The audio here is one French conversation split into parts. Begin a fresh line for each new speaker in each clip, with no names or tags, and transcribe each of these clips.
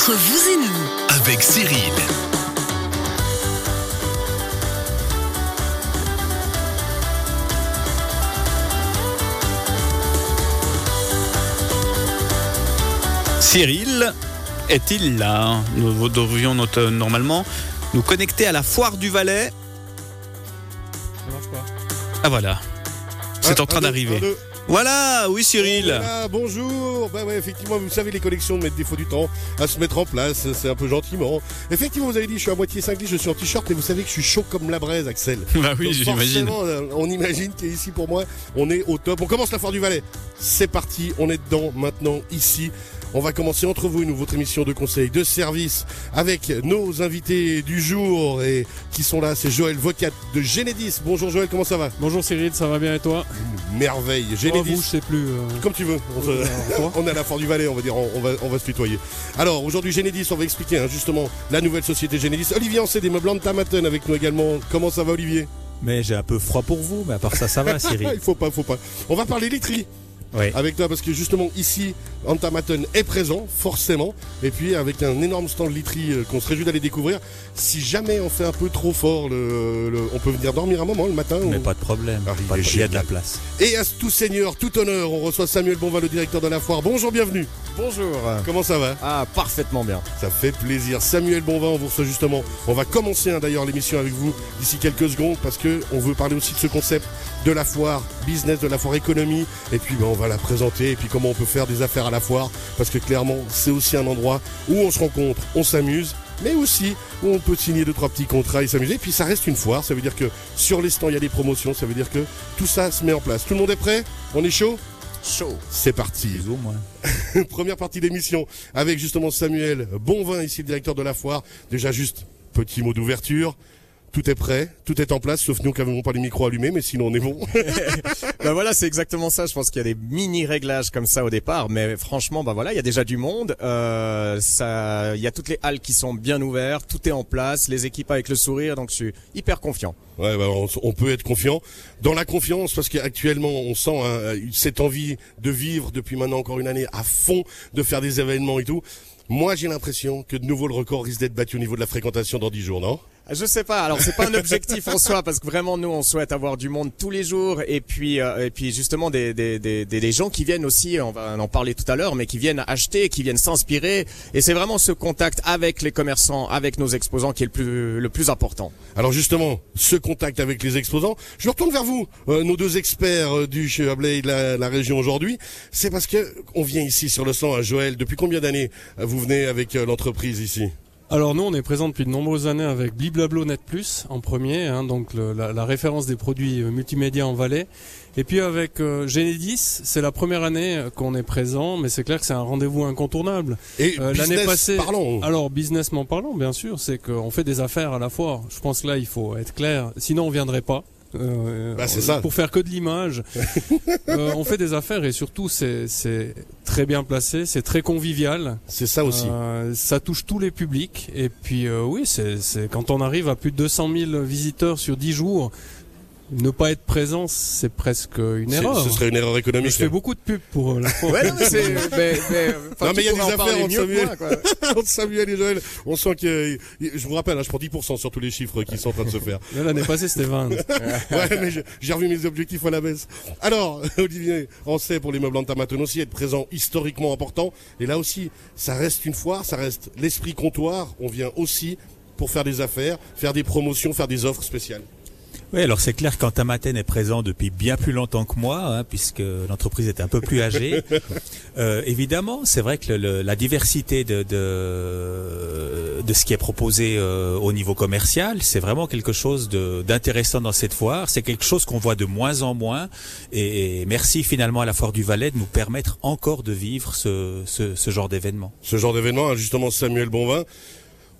Entre vous et nous,
avec Cyril.
Cyril est-il là? Nous devrions notre- normalement nous connecter à la foire du Valais.
Ça marche pas.
Ah voilà. C'est en train d'arriver. Voilà, oui Cyril.
Voilà, bonjour. Bah ouais, effectivement, vous savez les collections mettent des fois du temps à se mettre en place. C'est un peu gentiment. Effectivement, vous avez dit, je suis à moitié cinglé, je suis en t-shirt, mais vous savez que je suis chaud comme la braise, Axel.
Bah oui, j'imagine.
forcément, On imagine qu'ici pour moi, on est au top. On commence la foire du Valais. C'est parti, on est dedans maintenant ici. On va commencer entre vous et nous votre émission de conseil de service avec nos invités du jour et qui sont là. C'est Joël Vocat de Genedis. Bonjour Joël, comment ça va?
Bonjour Cyril, ça va bien et toi?
Une merveille.
Oh,
Genedis.
vous, je sais plus. euh,
Comme tu veux. On,
euh,
est à la foire du Valais, on va dire, on, va, on va se tutoyer. Alors, aujourd'hui, Genedis, on va expliquer hein, justement la nouvelle société Genedis. Olivier Ancet des meubles Tamaten avec nous également. Comment ça va, Olivier?
Mais j'ai un peu froid pour vous, mais à part ça, ça va, Cyril.
Il faut pas, faut pas. On va parler literie
Oui.
avec toi parce que justement ici, Antamaten est présent, forcément. Et puis avec un énorme stand literie euh, qu'on se réjouit d'aller découvrir. Si jamais on fait un peu trop fort, le, le- on peut venir dormir un moment le matin.
Mais
ou-
pas de problème.
Ah, il
Pas de- Il y a de la place.
Et à tout seigneur, tout honneur, on reçoit Samuel Bonval, le directeur de la foire. Bonjour, bienvenue.
Bonjour.
Comment ça va?
Ah, parfaitement bien.
Ça fait plaisir. Samuel Bonvin, on vous reçoit justement. On va commencer hein, d'ailleurs l'émission avec vous d'ici quelques secondes parce que on veut parler aussi de ce concept de la foire business, de la foire économie. Et puis ben, on va la présenter et puis comment on peut faire des affaires à la foire parce que clairement c'est aussi un endroit où on se rencontre, on s'amuse. Mais aussi où on peut signer deux trois petits contrats et s'amuser. Et puis ça reste une foire, ça veut dire que sur les stands il y a des promotions, ça veut dire que tout ça se met en place. Tout le monde est prêt? On est chaud?
Chaud.
C'est parti.
Plus ou moins.
Première partie d'émission avec justement Samuel Bonvin, ici le directeur de la foire. Déjà juste petit mot d'ouverture. Tout est prêt, tout est en place, sauf nous qui n'avons pas les micros allumés, mais sinon on est bon.
Bah voilà, c'est exactement ça. Je pense qu'il y a des mini réglages comme ça au départ, mais franchement, bah voilà, il y a déjà du monde. Euh, ça, il y a toutes les halles qui sont bien ouvertes, tout est en place, les équipes avec le sourire, donc je suis hyper confiant.
Ouais, bah, on, on peut être confiant. Dans la confiance, parce qu'actuellement on sent hein, cette envie de vivre depuis maintenant encore une année à fond, de faire des événements et tout. Moi j'ai l'impression que de nouveau le record risque d'être battu au niveau de la fréquentation dans 10 jours, non?
Je sais pas. Alors c'est pas un objectif en soi parce que vraiment nous on souhaite avoir du monde tous les jours et puis euh, et puis justement des des, des des gens qui viennent aussi. On va en parler tout à l'heure, mais qui viennent acheter, qui viennent s'inspirer. Et c'est vraiment ce contact avec les commerçants, avec nos exposants qui est le plus le plus important.
Alors justement, ce contact avec les exposants, je retourne vers vous, euh, nos deux experts euh, du chez Ablay de la, région aujourd'hui. C'est parce que on vient ici sur le stand à Joël. Depuis combien d'années vous venez avec l'entreprise ici?
Alors nous, on est présent depuis de nombreuses années avec Bliblablo Net Plus en premier, hein, donc le- la, la référence des produits euh, multimédia en Valais. Et puis avec euh, Genedis, c'est la première année euh, qu'on est présent, mais c'est clair que c'est un rendez-vous incontournable.
Et
Euh, l'année passée-
parlons.
Alors businessment parlant, bien sûr, c'est qu'on fait des affaires à la foire. Je pense que là, il faut être clair. Sinon, on viendrait pas. Euh,
Bah, c'est ça.
Pour faire que de l'image. Euh, on fait des affaires et surtout, c'est très bien placé, c'est très convivial.
C'est ça aussi.
Euh, ça touche tous les publics. Et puis euh, oui, c'est c'est- quand on arrive à plus de 200 000 visiteurs sur 10 jours, ne pas être présent, c'est presque une erreur.
Ce serait une erreur économique.
je fais beaucoup de pubs pour euh, la.
Ouais, non, mais c'est mais, mais, enfin,
Non, mais il y a des affaires entre Samuel.
moi, quoi.
Entre Samuel et Joël, on sent que, je vous rappelle, hein, je prends 10% sur tous les chiffres qui sont en train de se faire.
L'année passée, c'était 20.
Ouais, mais j'ai revu mes objectifs à la baisse. Alors, Olivier, on sait pour les meubles en Tamaton aussi être présent historiquement important. Et là aussi, ça reste une foire, ça reste l'esprit comptoir. On vient aussi pour faire des affaires, faire des promotions, faire des offres spéciales.
Oui, alors c'est clair qu'Antamaten est présent depuis bien plus longtemps que moi, hein, puisque l'entreprise est un peu plus âgée. Euh, évidemment, c'est vrai que le- le- la diversité de, de, de ce qui est proposé euh, au niveau commercial, c'est vraiment quelque chose de- d'intéressant dans cette foire. C'est quelque chose qu'on voit de moins en moins. Et, et merci finalement à la Foire du Valais de nous permettre encore de vivre ce, ce, ce genre d'événement.
Ce genre d'événement, hein, justement, Samuel Bonvin.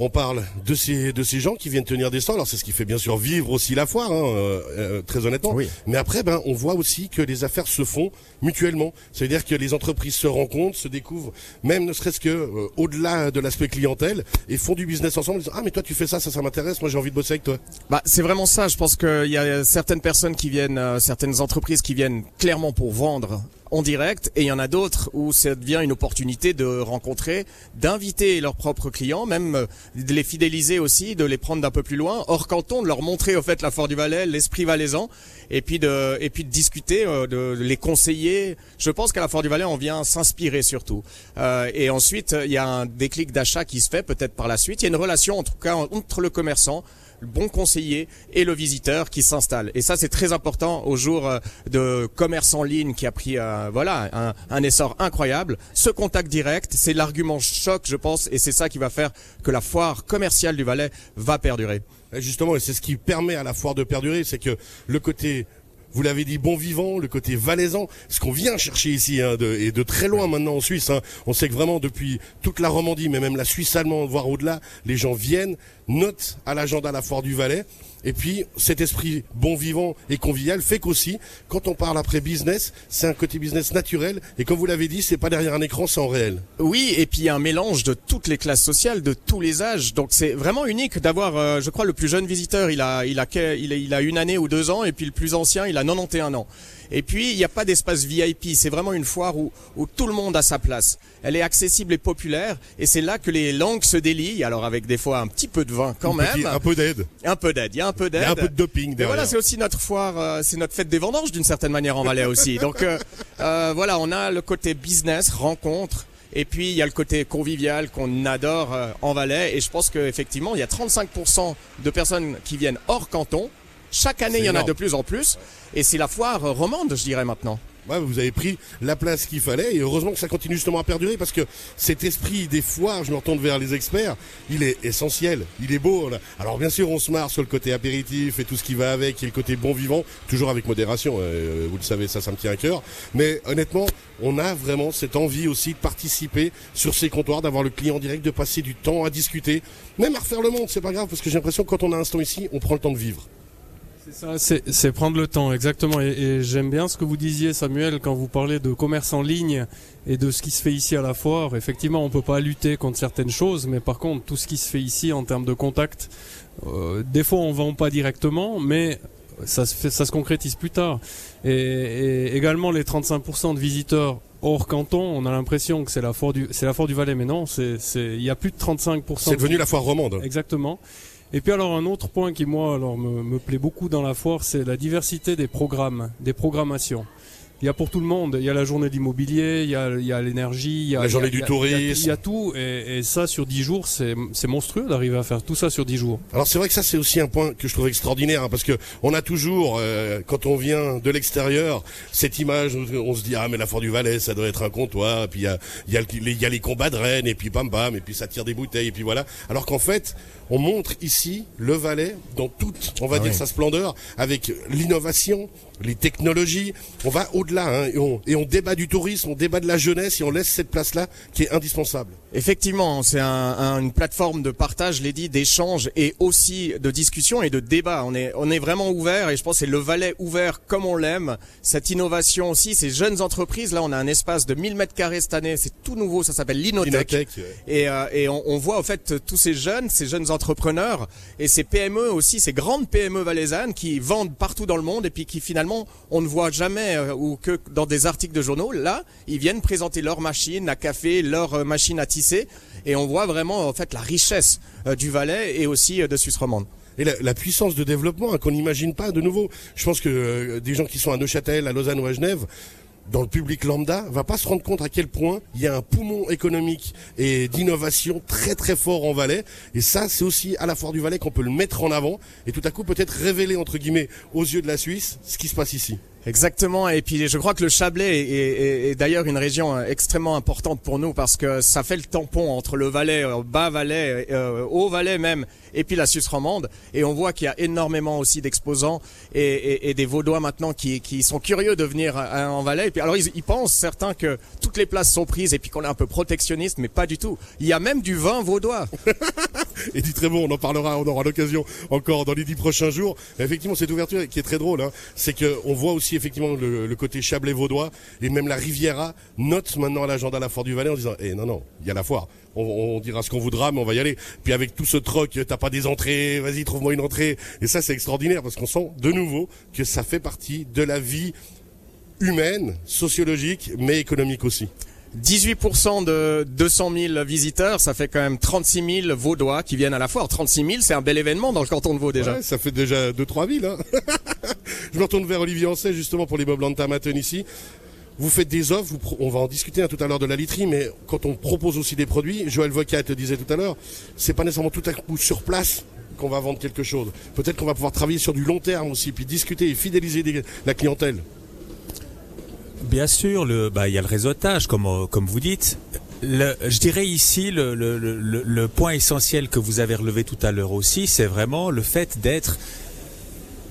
On parle de ces, de ces gens qui viennent tenir des stands. Alors c'est ce qui fait bien sûr vivre aussi la foire, hein, euh, euh, très honnêtement.
Oui.
Mais après, ben, on voit aussi que les affaires se font mutuellement. C'est-à-dire que les entreprises se rencontrent, se découvrent, même ne serait-ce que euh, au-delà de l'aspect clientèle, et font du business ensemble. Ah mais toi tu fais ça, ça, ça m'intéresse. Moi j'ai envie de bosser avec toi.
Bah, c'est vraiment ça. Je pense qu'il y a certaines personnes qui viennent, euh, certaines entreprises qui viennent clairement pour vendre en direct et il y en a d'autres où ça devient une opportunité de rencontrer, d'inviter leurs propres clients, même euh, de les fidéliser aussi, de les prendre d'un peu plus loin, hors canton, de leur montrer au fait la Fort du Valais, l'esprit valaisan et puis de et puis de discuter, euh, de les conseiller. Je pense qu'à la Fort du Valais, on vient s'inspirer surtout. Euh, et ensuite, il y a un déclic d'achat qui se fait peut-être par la suite. Il y a une relation en tout cas entre le commerçant le bon conseiller et le visiteur qui s'installe. Et ça, c'est très important au jour euh, de commerce en ligne qui a pris euh, voilà un, un, essor incroyable. Ce contact direct, c'est l'argument choc, je pense, et c'est ça qui va faire que la foire commerciale du Valais va perdurer.
Justement, et c'est ce qui permet à la foire de perdurer, c'est que le côté vous l'avez dit, bon vivant, le côté valaisan, ce qu'on vient chercher ici, hein, de, et de très loin maintenant en Suisse. Hein. On sait que vraiment depuis toute la Romandie, mais même la Suisse allemande, voire au-delà, les gens viennent, notent à l'agenda la foire du Valais. Et puis cet esprit bon vivant et convivial fait qu'aussi, quand on parle après business, c'est un côté business naturel. Et comme vous l'avez dit, c'est pas derrière un écran, c'est en réel.
Oui, et puis un mélange de toutes les classes sociales, de tous les âges. Donc c'est vraiment unique d'avoir, euh, je crois, le plus jeune visiteur, il a, il a, il a, il a une année ou deux ans, et puis le plus ancien, il a 91 ans. Et puis, il n'y a pas d'espace VIP. C'est vraiment une foire où, où tout le monde a sa place. Elle est accessible et populaire. Et c'est là que les langues se délient. Alors, avec des fois un petit peu de vin quand même.
un peu d'aide.
Un peu d'aide. Il y a un peu d'aide. Il y
a un peu de doping derrière.
voilà, c'est aussi notre foire, euh, c'est notre fête des vendanges d'une certaine manière en Valais aussi. Donc, euh, euh, voilà, on a le côté business, rencontre. Et puis il y a le côté convivial qu'on adore euh, en Valais. Et je pense qu'effectivement, il y a 35% de personnes qui viennent hors canton chaque année, il y en a de plus en plus. Et c'est la foire romande, je dirais maintenant.
Ouais, vous avez pris la place qu'il fallait et heureusement que ça continue justement à perdurer parce que cet esprit des foires, je m'entends vers les experts, il est essentiel, il est beau. Alors bien sûr, on se marre sur le côté apéritif et tout ce qui va avec, et le côté bon vivant, toujours avec modération. Euh, vous le savez, ça, ça me tient à cœur. Mais honnêtement, on a vraiment cette envie aussi de participer sur ces comptoirs, d'avoir le client direct, de passer du temps à discuter, même à refaire le monde. C'est pas grave parce que j'ai l'impression que quand on a un stand ici, on prend le temps de vivre.
C'est prendre le temps, exactement. Et, j'aime bien ce que vous disiez, Samuel, quand vous parlez de commerce en ligne et de ce qui se fait ici à la foire. Effectivement, on peut pas lutter contre certaines choses, mais par contre, tout ce qui se fait ici en termes de contact, euh, des fois on vend pas directement, mais ça se, fait, ça se concrétise plus tard. Et, et également les 35% de visiteurs hors canton, on a l'impression que c'est la foire du, c'est la foire du Valais, mais non, c'est, il y a plus de 35%.
C'est devenu la foire romande.
Exactement. Et puis alors un autre point qui moi alors me, me plaît beaucoup dans la foire, c'est la diversité des programmes, des programmations il y a pour tout le monde. Il y a la journée d'immobilier, il y a, il y a l'énergie, il y a
la journée du tourisme.
Il y, a, tout, et, et, ça sur dix jours, c'est monstrueux d'arriver à faire tout ça sur dix jours.
Alors c'est vrai que ça c'est aussi un point que je trouve extraordinaire hein, parce que on a toujours, euh, quand on vient de l'extérieur, cette image, on se dit ah mais la Fort du Valais, ça doit être un comptoir, et puis il y a, y, a les, il y a les combats de rennes, et puis bam bam, et puis ça tire des bouteilles, et puis voilà. Alors qu'en fait, on montre ici le Valais dans toute, on va ah dire sa splendeur, avec l'innovation, les technologies. On va au-delà hein, et, on, et on débat du tourisme, on débat de la jeunesse et on laisse cette place-là qui est indispensable.
Effectivement, c'est un, une plateforme de partage, l'ai dit, d'échange et aussi de discussion et de débat. On est, on est vraiment ouvert et je pense que c'est le Valais ouvert comme on l'aime. Cette innovation aussi, ces jeunes entreprises, là on a un espace de 1000 mètres carrés cette année, c'est tout nouveau, ça s'appelle l'Inotech. Et, euh, et on, on, voit au fait tous ces jeunes, ces jeunes entrepreneurs et ces PME aussi, ces grandes PME valaisannes qui vendent partout dans le monde et puis qui finalement on ne voit jamais euh, ou que dans des articles de journaux. Là, ils viennent présenter leur machine à café, leur euh, machine à tisser, et on voit vraiment en fait la richesse euh, du Valais et aussi de Suisse romande
et la, puissance de développement hein, qu'on n'imagine pas de nouveau. Je pense que des gens qui sont à Neuchâtel, à Lausanne ou à Genève dans le public lambda va pas se rendre compte à quel point il y a un poumon économique et d'innovation très très fort en Valais. Et ça, c'est aussi à la Foire du Valais qu'on peut le mettre en avant et tout à coup peut-être révéler entre guillemets aux yeux de la Suisse ce qui se passe ici.
Exactement, et puis je crois que le Chablais est, est, d'ailleurs une région euh, extrêmement importante pour nous parce que ça fait le tampon entre le Valais, euh, bas Valais, euh, haut Valais même, et puis la Suisse romande. Et on voit qu'il y a énormément aussi d'exposants et, et, des Vaudois maintenant qui, qui sont curieux de venir en Valais. Et puis alors ils, ils, pensent certains que toutes les places sont prises et puis qu'on est un peu protectionniste, mais pas du tout. Il y a même du vin vaudois.
et dit très bon, on en parlera, on aura l'occasion encore dans les dix prochains jours. Effectivement, cette ouverture qui est très drôle, hein, c'est qu'on voit aussi effectivement le, côté Chablais vaudois et même la Riviera note maintenant l'agenda à la Foire du Valais en disant eh non non il y a la foire on, dira ce qu'on voudra mais on va y aller puis avec tout ce troc t'as pas des entrées vas-y trouve-moi une entrée et ça c'est extraordinaire parce qu'on sent de nouveau que ça fait partie de la vie humaine, sociologique, mais économique aussi.
18% de 200 000 visiteurs, ça fait quand même 36 000 Vaudois qui viennent à la foire. 36 000, c'est un bel événement dans le canton de Vaud déjà.
Ouais, ça fait déjà deux trois villes. Hein. Je me retourne vers Olivier Ancet justement pour les en Tamaten ici. Vous faites des offres, on va en discuter hein, tout à l'heure de la literie, mais quand on propose aussi des produits, Joël Vocat te disait tout à l'heure, c'est pas nécessairement tout à coup sur place qu'on va vendre quelque chose. Peut-être qu'on va pouvoir travailler sur du long terme aussi, puis discuter et fidéliser la clientèle.
Bien sûr, bah, il y a le réseautage, comme, euh, vous dites. Je dirais ici, le point essentiel que vous avez relevé tout à l'heure aussi, c'est vraiment le fait d'être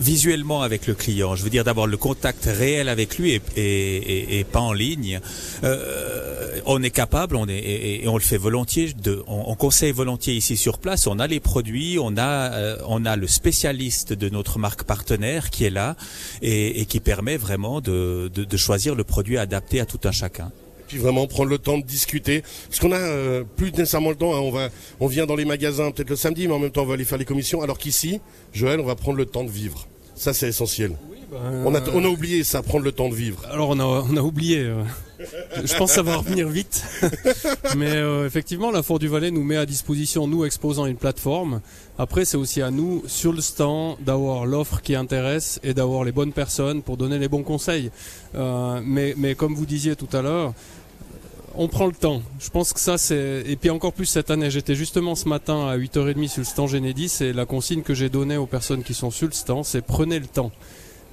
visuellement avec le client. Je veux dire d'avoir le contact réel avec lui et, et, et, pas en ligne. Euh, on est capable, on est et, on le fait volontiers. De, on, on, conseille volontiers ici sur place. On a les produits, on a euh, on a le spécialiste de notre marque partenaire qui est là et, et qui permet vraiment de, de, de choisir le produit adapté à tout un chacun
puis vraiment prendre le temps de discuter. Parce qu'on a euh, plus nécessairement le temps. Hein, on va, on vient dans les magasins peut-être le samedi, mais en même temps on va aller faire les commissions. Alors qu'ici, Joël, on va prendre le temps de vivre. Ça c'est essentiel.
Oui, ben,
on, a, on a oublié ça, prendre le temps de vivre.
Alors on a, on a oublié. Euh, je pense que ça va revenir vite. Mais euh, effectivement, la Foire du Valais nous met à disposition, nous exposant une plateforme. Après, c'est aussi à nous, sur le stand, d'avoir l'offre qui intéresse et d'avoir les bonnes personnes pour donner les bons conseils. Euh, mais, mais comme vous disiez tout à l'heure, on prend le temps. Je pense que ça c'est et puis encore plus cette année. J'étais justement ce matin à 8h30 sur le stand Genédis et la consigne que j'ai donnée aux personnes qui sont sur le stand, c'est prenez le temps.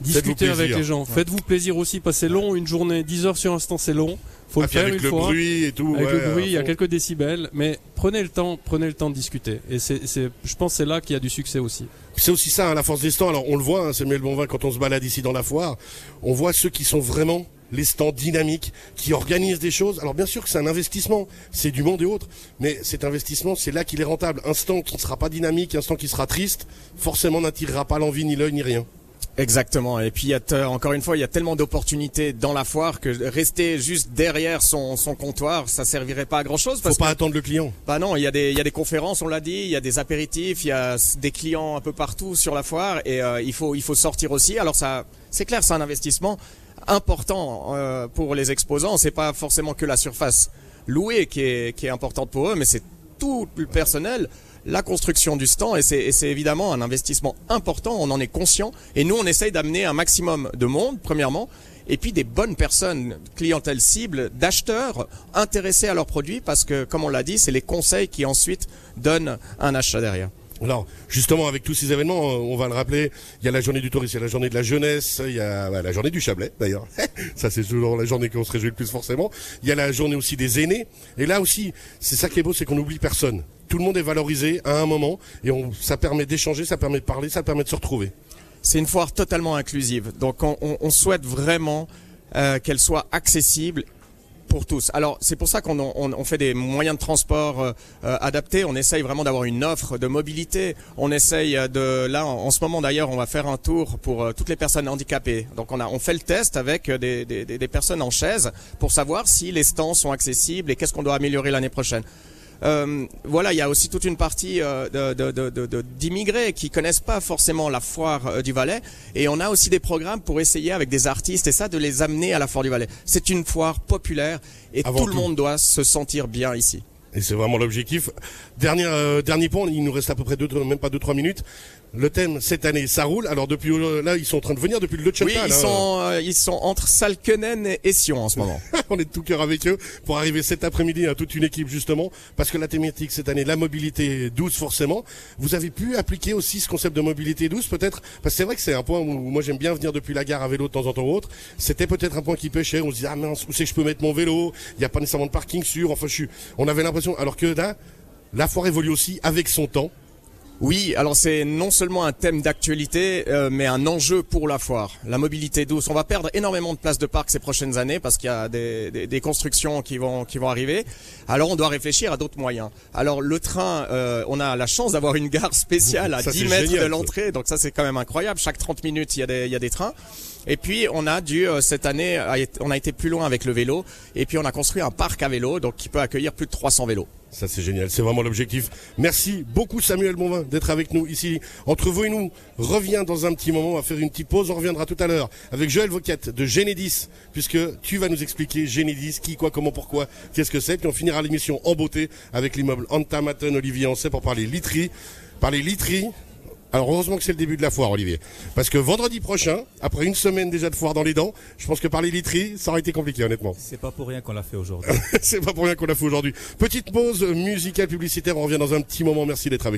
Discutez avec les gens. Ouais. Faites-vous plaisir aussi c'est long une journée, 10 heures sur un stand c'est long. Faut
ah,
le faire
avec
une
le
fois.
bruit et tout.
Avec
ouais,
le bruit, il y a quelques décibels, mais prenez le temps, prenez le temps de discuter. Et c'est, je pense que c'est là qu'il y a du succès aussi.
C'est aussi ça, hein, la force des stands. Alors on le voit, hein, c'est le bon vin quand on se balade ici dans la foire. On voit ceux qui sont vraiment les stands dynamiques qui organisent des choses. Alors bien sûr que c'est un investissement, c'est du monde et autres, mais cet investissement, c'est là qu'il est rentable. Un stand qui ne sera pas dynamique, un stand qui sera triste, forcément n'attirera pas l'envie, ni l'œil, ni rien.
Exactement. Et puis, il y a encore une fois, il y a tellement d'opportunités dans la foire que rester juste derrière son, son comptoir, ça servirait pas à grand chose.
Faut pas attendre le client.
Bah non, il y a des, il y a des conférences, on l'a dit, il y a des apéritifs, il y a des clients un peu partout sur la foire et euh, il faut, il faut sortir aussi. Alors ça, c'est clair, c'est un investissement important euh, pour les exposants. C'est pas forcément que la surface louée qui est, qui est importante pour eux, mais c'est tout le personnel la construction du stand. Et c'est évidemment un investissement important, on en est conscient. Et nous on essaye d'amener un maximum de monde premièrement. Et puis des bonnes personnes, clientèle cible, d'acheteurs intéressés à leurs produits. Parce que comme on l'a dit, c'est les conseils qui ensuite donnent un achat derrière.
Alors, justement, avec tous ces événements, on va le rappeler, il y a la journée du tourisme, il y a la journée de la jeunesse, il y a bah, la journée du Chablais, d'ailleurs. ça, c'est toujours la journée qu'on se réjouit le plus, forcément. Il y a la journée aussi des aînés. Et là aussi, c'est ça qui est beau, c'est qu'on n'oublie personne. Tout le monde est valorisé à un moment, et on, ça permet d'échanger, ça permet de parler, ça permet de se retrouver.
C'est une foire totalement inclusive. Donc, on, on souhaite vraiment euh, qu'elle soit accessible pour tous. Alors c'est pour ça qu'on on, on fait des moyens de transport euh, adaptés. On essaye vraiment d'avoir une offre de mobilité. On essaye de là en, en ce moment d'ailleurs on va faire un tour pour euh, toutes les personnes handicapées. Donc on a on fait le test avec des, des, des personnes en chaise pour savoir si les stands sont accessibles et qu'est-ce qu'on doit améliorer l'année prochaine. Euh, voilà, il y a aussi toute une partie euh, d'immigrés qui connaissent pas forcément la foire euh, du Valais, et on a aussi des programmes pour essayer avec des artistes et ça de les amener à la foire du Valais. C'est une foire populaire et
Avant
tout le
tout.
monde doit se sentir bien ici.
Et c'est vraiment l'objectif. Dernier, euh, dernier point, il nous reste à peu près deux, même pas deux, trois minutes. Le thème cette année, ça roule. Alors depuis euh, là, ils sont en train de venir depuis le Le
Oui, ils sont, euh, ils sont entre Salkenen et Sion en ce moment.
On est de tout cœur avec eux pour arriver cet après-midi à toute une équipe justement, parce que la thématique cette année, la mobilité douce forcément. Vous avez pu appliquer aussi ce concept de mobilité douce peut-être, parce que c'est vrai que c'est un point où moi j'aime bien venir depuis la gare à vélo de temps en temps ou autre. C'était peut-être un point qui pêchait. On se dit ah mince, où c'est que je peux mettre mon vélo? Il n'y a pas nécessairement de parking sûr. Enfin, je suis. On avait l'impression, alors que là, la foire évolue aussi avec son temps.
Oui, alors c'est non seulement un thème d'actualité, euh, mais un enjeu pour la foire. La mobilité douce. On va perdre énormément de places de parc ces prochaines années parce qu'il y a des, des, des, constructions qui vont qui vont arriver. Alors on doit réfléchir à d'autres moyens. Alors le train, euh, on a la chance d'avoir une gare spéciale à
Ça,
10
c'est
mètres
génial,
de l'entrée, donc ça c'est quand même incroyable. Chaque 30 minutes il y a des il y a des trains. Et puis on a dû euh, cette année, on a été plus loin avec le vélo. Et puis on a construit un parc à vélo, donc qui peut accueillir plus de 300 vélos.
Ça c'est génial, c'est vraiment l'objectif. Merci beaucoup Samuel Bonvin d'être avec nous ici. Entre vous et nous, reviens dans un petit moment, on va faire une petite pause, on reviendra tout à l'heure avec Joël Voquette de Génédis, puisque tu vas nous expliquer Génédis, qui, quoi, comment, pourquoi, qu'est-ce que c'est, puis on finira l'émission en beauté avec l'immeuble Anta Maten Olivier Ancet pour parler literie. Parler literie, alors heureusement que c'est le début de la foire, Olivier. Parce que vendredi prochain, après une semaine déjà de foire dans les dents, je pense que parler literie, ça aurait été compliqué, honnêtement.
C'est pas pour rien qu'on l'a fait aujourd'hui.
c'est pas pour rien qu'on l'a fait aujourd'hui. Petite pause musicale publicitaire, on revient dans un petit moment. Merci d'être avec